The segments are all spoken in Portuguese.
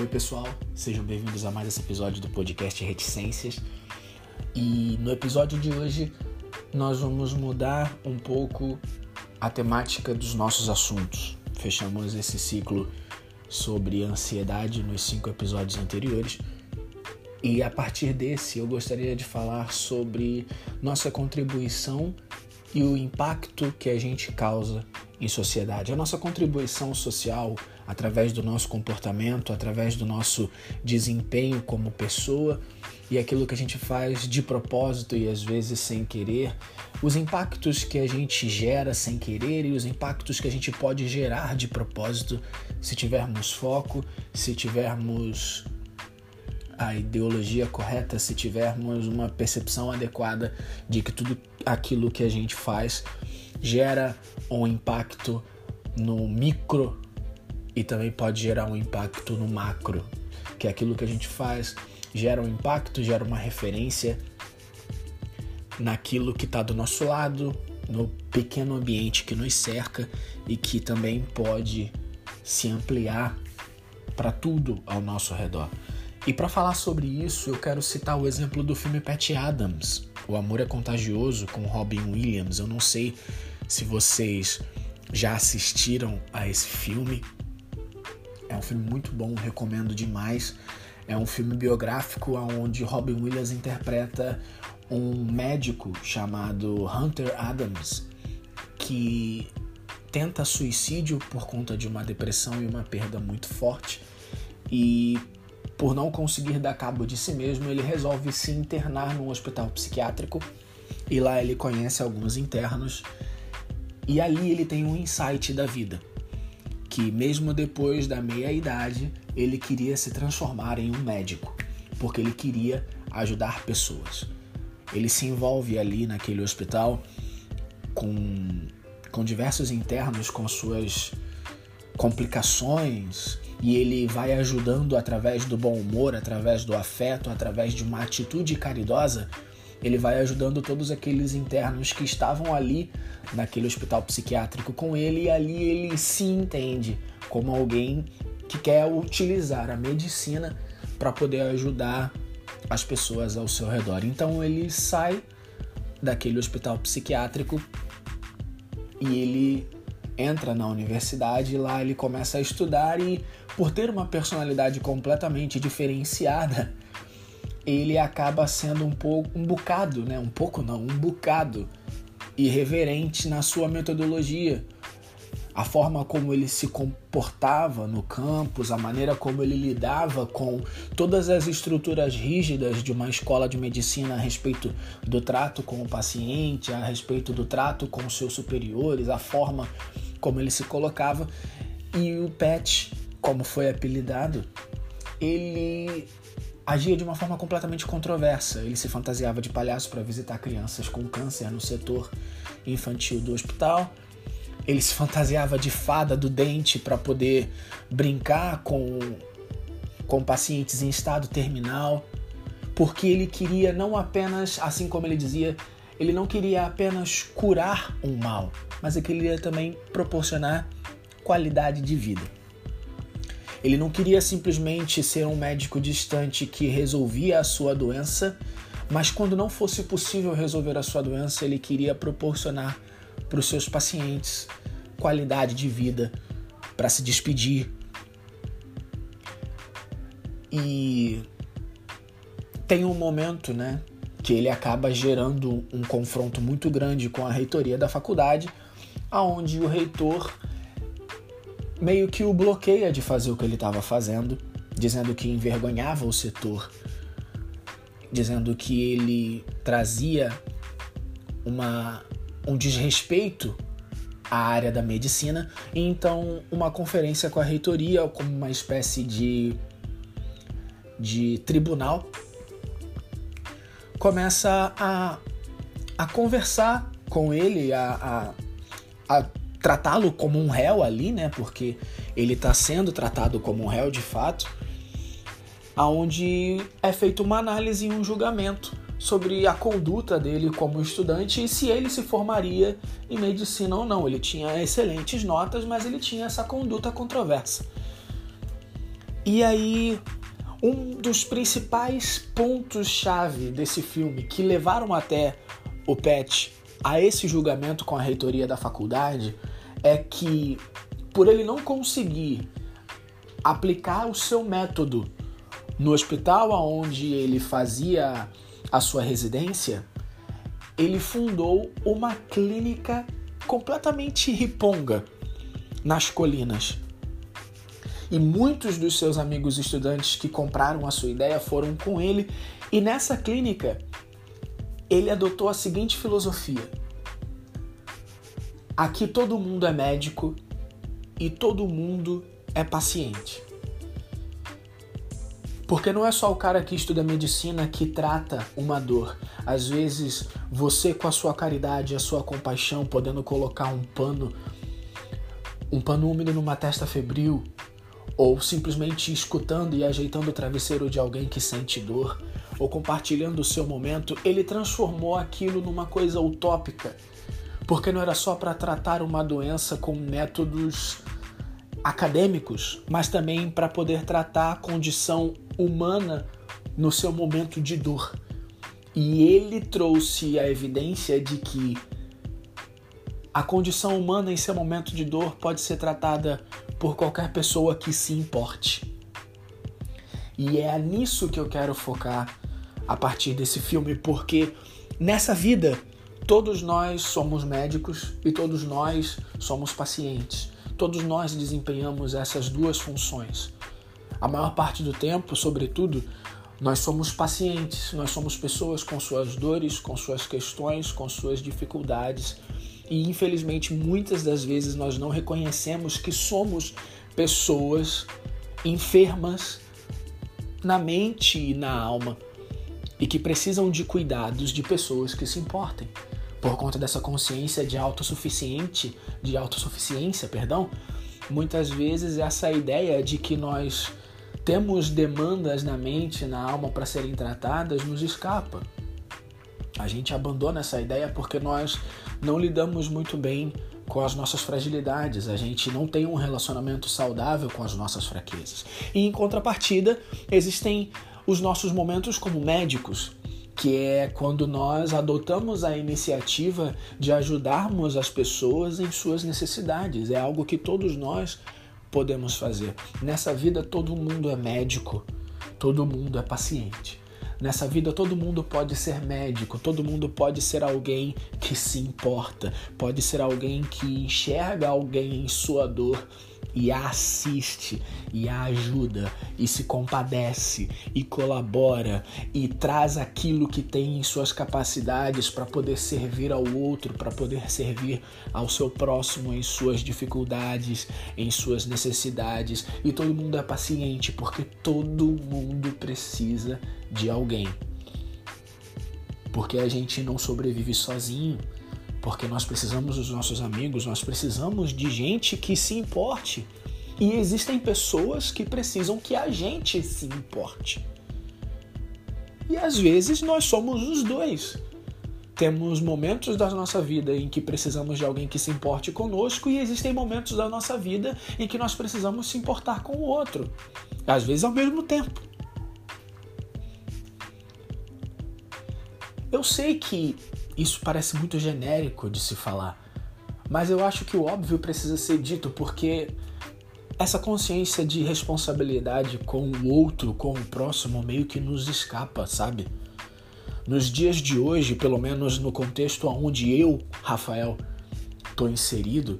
Oi, pessoal, sejam bem-vindos a mais esse episódio do podcast Reticências. E no episódio de hoje nós vamos mudar um pouco a temática dos nossos assuntos. Fechamos esse ciclo sobre ansiedade nos cinco episódios anteriores. E a partir desse eu gostaria de falar sobre nossa contribuição e o impacto que a gente causa em sociedade. A nossa contribuição social através do nosso comportamento, através do nosso desempenho como pessoa e aquilo que a gente faz de propósito e às vezes sem querer, os impactos que a gente gera sem querer e os impactos que a gente pode gerar de propósito se tivermos foco, se tivermos a ideologia correta, se tivermos uma percepção adequada de que tudo aquilo que a gente faz gera um impacto no micro e também pode gerar um impacto no macro, que é aquilo que a gente faz gera um impacto, gera uma referência naquilo que está do nosso lado, no pequeno ambiente que nos cerca e que também pode se ampliar para tudo ao nosso redor. E para falar sobre isso, eu quero citar o exemplo do filme Pat Adams, O Amor é Contagioso, com Robin Williams. Eu não sei se vocês já assistiram a esse filme. É um filme muito bom, recomendo demais. É um filme biográfico onde Robin Williams interpreta um médico chamado Hunter Adams que tenta suicídio por conta de uma depressão e uma perda muito forte. E por não conseguir dar cabo de si mesmo, ele resolve se internar num hospital psiquiátrico e lá ele conhece alguns internos e ali ele tem um insight da vida, que mesmo depois da meia idade, ele queria se transformar em um médico, porque ele queria ajudar pessoas. Ele se envolve ali naquele hospital com, com diversos internos com suas complicações e ele vai ajudando através do bom humor, através do afeto, através de uma atitude caridosa, ele vai ajudando todos aqueles internos que estavam ali naquele hospital psiquiátrico com ele e ali ele se entende como alguém que quer utilizar a medicina para poder ajudar as pessoas ao seu redor. Então ele sai daquele hospital psiquiátrico e ele entra na universidade lá ele começa a estudar e por ter uma personalidade completamente diferenciada, ele acaba sendo um pouco um bocado, né? Um pouco não, um bocado irreverente na sua metodologia. A forma como ele se comportava no campus, a maneira como ele lidava com todas as estruturas rígidas de uma escola de medicina a respeito do trato com o paciente, a respeito do trato com os seus superiores, a forma como ele se colocava. E o Pet, como foi apelidado, ele agia de uma forma completamente controversa. Ele se fantasiava de palhaço para visitar crianças com câncer no setor infantil do hospital. Ele se fantasiava de fada do dente para poder brincar com, com pacientes em estado terminal, porque ele queria não apenas, assim como ele dizia, ele não queria apenas curar um mal, mas ele queria também proporcionar qualidade de vida. Ele não queria simplesmente ser um médico distante que resolvia a sua doença, mas quando não fosse possível resolver a sua doença, ele queria proporcionar para os seus pacientes qualidade de vida para se despedir. E tem um momento, né, que ele acaba gerando um confronto muito grande com a reitoria da faculdade, aonde o reitor meio que o bloqueia de fazer o que ele estava fazendo, dizendo que envergonhava o setor, dizendo que ele trazia uma, um desrespeito à área da medicina, e então uma conferência com a reitoria, como uma espécie de, de tribunal, começa a, a conversar com ele, a, a, a tratá-lo como um réu ali, né? Porque ele está sendo tratado como um réu de fato, aonde é feita uma análise e um julgamento sobre a conduta dele como estudante e se ele se formaria em medicina ou não. Ele tinha excelentes notas, mas ele tinha essa conduta controversa. E aí, um dos principais pontos-chave desse filme que levaram até o Pet a esse julgamento com a reitoria da faculdade é que, por ele não conseguir aplicar o seu método no hospital onde ele fazia a sua residência, ele fundou uma clínica completamente riponga nas colinas. E muitos dos seus amigos estudantes que compraram a sua ideia foram com ele, e nessa clínica ele adotou a seguinte filosofia: aqui todo mundo é médico e todo mundo é paciente. Porque não é só o cara que estuda medicina que trata uma dor. Às vezes, você com a sua caridade, a sua compaixão, podendo colocar um pano, um pano úmido numa testa febril, ou simplesmente escutando e ajeitando o travesseiro de alguém que sente dor, ou compartilhando o seu momento, ele transformou aquilo numa coisa utópica. Porque não era só para tratar uma doença com métodos acadêmicos, mas também para poder tratar a condição humana no seu momento de dor. E ele trouxe a evidência de que a condição humana em seu momento de dor pode ser tratada por qualquer pessoa que se importe. E é nisso que eu quero focar a partir desse filme, porque nessa vida todos nós somos médicos e todos nós somos pacientes. Todos nós desempenhamos essas duas funções. A maior parte do tempo, sobretudo, nós somos pacientes, nós somos pessoas com suas dores, com suas questões, com suas dificuldades. E infelizmente, muitas das vezes nós não reconhecemos que somos pessoas enfermas na mente e na alma e que precisam de cuidados de pessoas que se importem por conta dessa consciência de autossuficiente, de autossuficiência, perdão, muitas vezes essa ideia de que nós temos demandas na mente, na alma para serem tratadas nos escapa. A gente abandona essa ideia porque nós não lidamos muito bem com as nossas fragilidades, a gente não tem um relacionamento saudável com as nossas fraquezas. E em contrapartida, existem os nossos momentos como médicos, que é quando nós adotamos a iniciativa de ajudarmos as pessoas em suas necessidades. É algo que todos nós podemos fazer. Nessa vida todo mundo é médico, todo mundo é paciente. Nessa vida todo mundo pode ser médico, todo mundo pode ser alguém que se importa, pode ser alguém que enxerga alguém em sua dor e a assiste e a ajuda e se compadece e colabora e traz aquilo que tem em suas capacidades para poder servir ao outro, para poder servir ao seu próximo em suas dificuldades, em suas necessidades. E todo mundo é paciente porque todo mundo precisa de alguém. Porque a gente não sobrevive sozinho porque nós precisamos dos nossos amigos, nós precisamos de gente que se importe. E existem pessoas que precisam que a gente se importe. E às vezes nós somos os dois. Temos momentos da nossa vida em que precisamos de alguém que se importe conosco, e existem momentos da nossa vida em que nós precisamos se importar com o outro, às vezes ao mesmo tempo. Eu sei que isso parece muito genérico de se falar, mas eu acho que o óbvio precisa ser dito porque essa consciência de responsabilidade com o outro, com o próximo, meio que nos escapa, sabe? Nos dias de hoje, pelo menos no contexto onde eu, Rafael, estou inserido,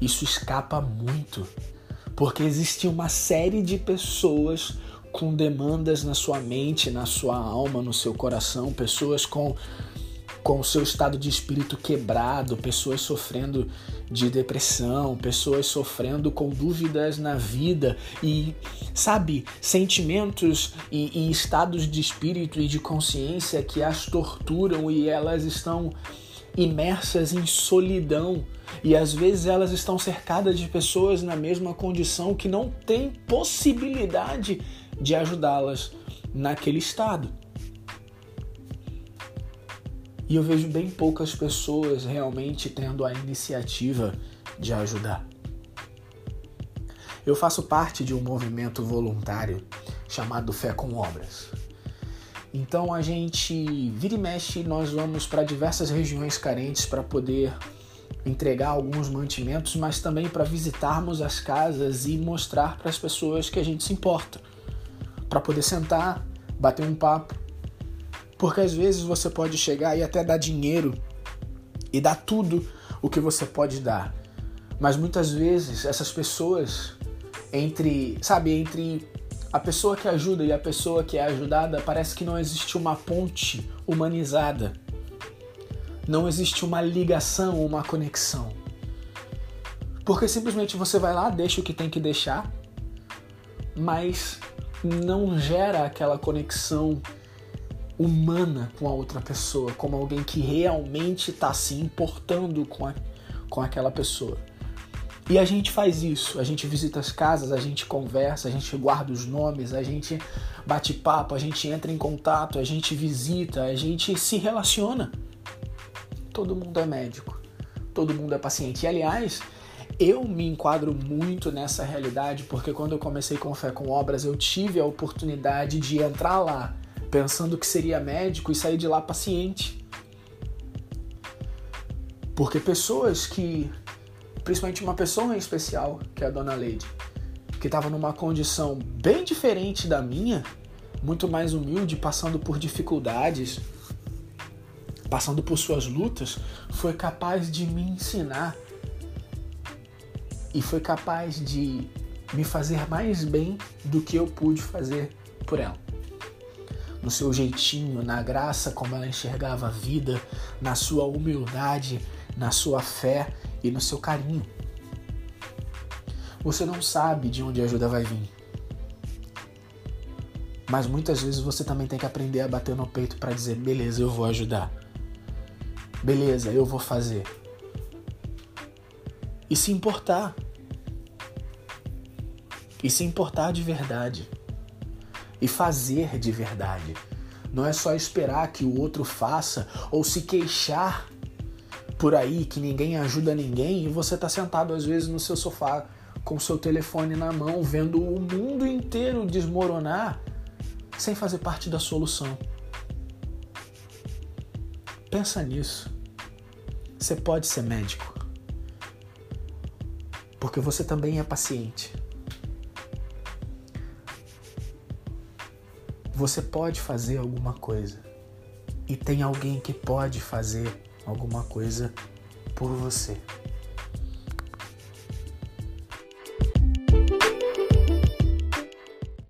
isso escapa muito. Porque existe uma série de pessoas com demandas na sua mente, na sua alma, no seu coração, pessoas com com o seu estado de espírito quebrado, pessoas sofrendo de depressão, pessoas sofrendo com dúvidas na vida e, sabe, sentimentos e, e estados de espírito e de consciência que as torturam e elas estão imersas em solidão e às vezes elas estão cercadas de pessoas na mesma condição que não têm possibilidade de ajudá-las naquele estado. E eu vejo bem poucas pessoas realmente tendo a iniciativa de ajudar. Eu faço parte de um movimento voluntário chamado Fé com Obras. Então a gente vira e mexe, nós vamos para diversas regiões carentes para poder entregar alguns mantimentos, mas também para visitarmos as casas e mostrar para as pessoas que a gente se importa, para poder sentar, bater um papo, porque às vezes você pode chegar e até dar dinheiro e dar tudo o que você pode dar, mas muitas vezes essas pessoas entre, sabe, entre a pessoa que ajuda e a pessoa que é ajudada, parece que não existe uma ponte humanizada. Não existe uma ligação, uma conexão. Porque simplesmente você vai lá, deixa o que tem que deixar, mas não gera aquela conexão humana com a outra pessoa, como alguém que realmente está se importando com, a, com aquela pessoa. E a gente faz isso, a gente visita as casas, a gente conversa, a gente guarda os nomes, a gente bate papo, a gente entra em contato, a gente visita, a gente se relaciona. Todo mundo é médico, todo mundo é paciente. E aliás, eu me enquadro muito nessa realidade porque quando eu comecei com Fé com Obras, eu tive a oportunidade de entrar lá pensando que seria médico e sair de lá paciente. Porque pessoas que principalmente uma pessoa em especial, que é a dona Lady, que estava numa condição bem diferente da minha, muito mais humilde, passando por dificuldades, passando por suas lutas, foi capaz de me ensinar e foi capaz de me fazer mais bem do que eu pude fazer por ela. No seu jeitinho, na graça como ela enxergava a vida, na sua humildade, na sua fé e no seu carinho. Você não sabe de onde a ajuda vai vir. Mas muitas vezes você também tem que aprender a bater no peito para dizer: beleza, eu vou ajudar. Beleza, eu vou fazer. E se importar. E se importar de verdade. E fazer de verdade. Não é só esperar que o outro faça ou se queixar por aí que ninguém ajuda ninguém e você está sentado às vezes no seu sofá com seu telefone na mão, vendo o mundo inteiro desmoronar sem fazer parte da solução. Pensa nisso. Você pode ser médico. Porque você também é paciente. Você pode fazer alguma coisa. E tem alguém que pode fazer alguma coisa por você.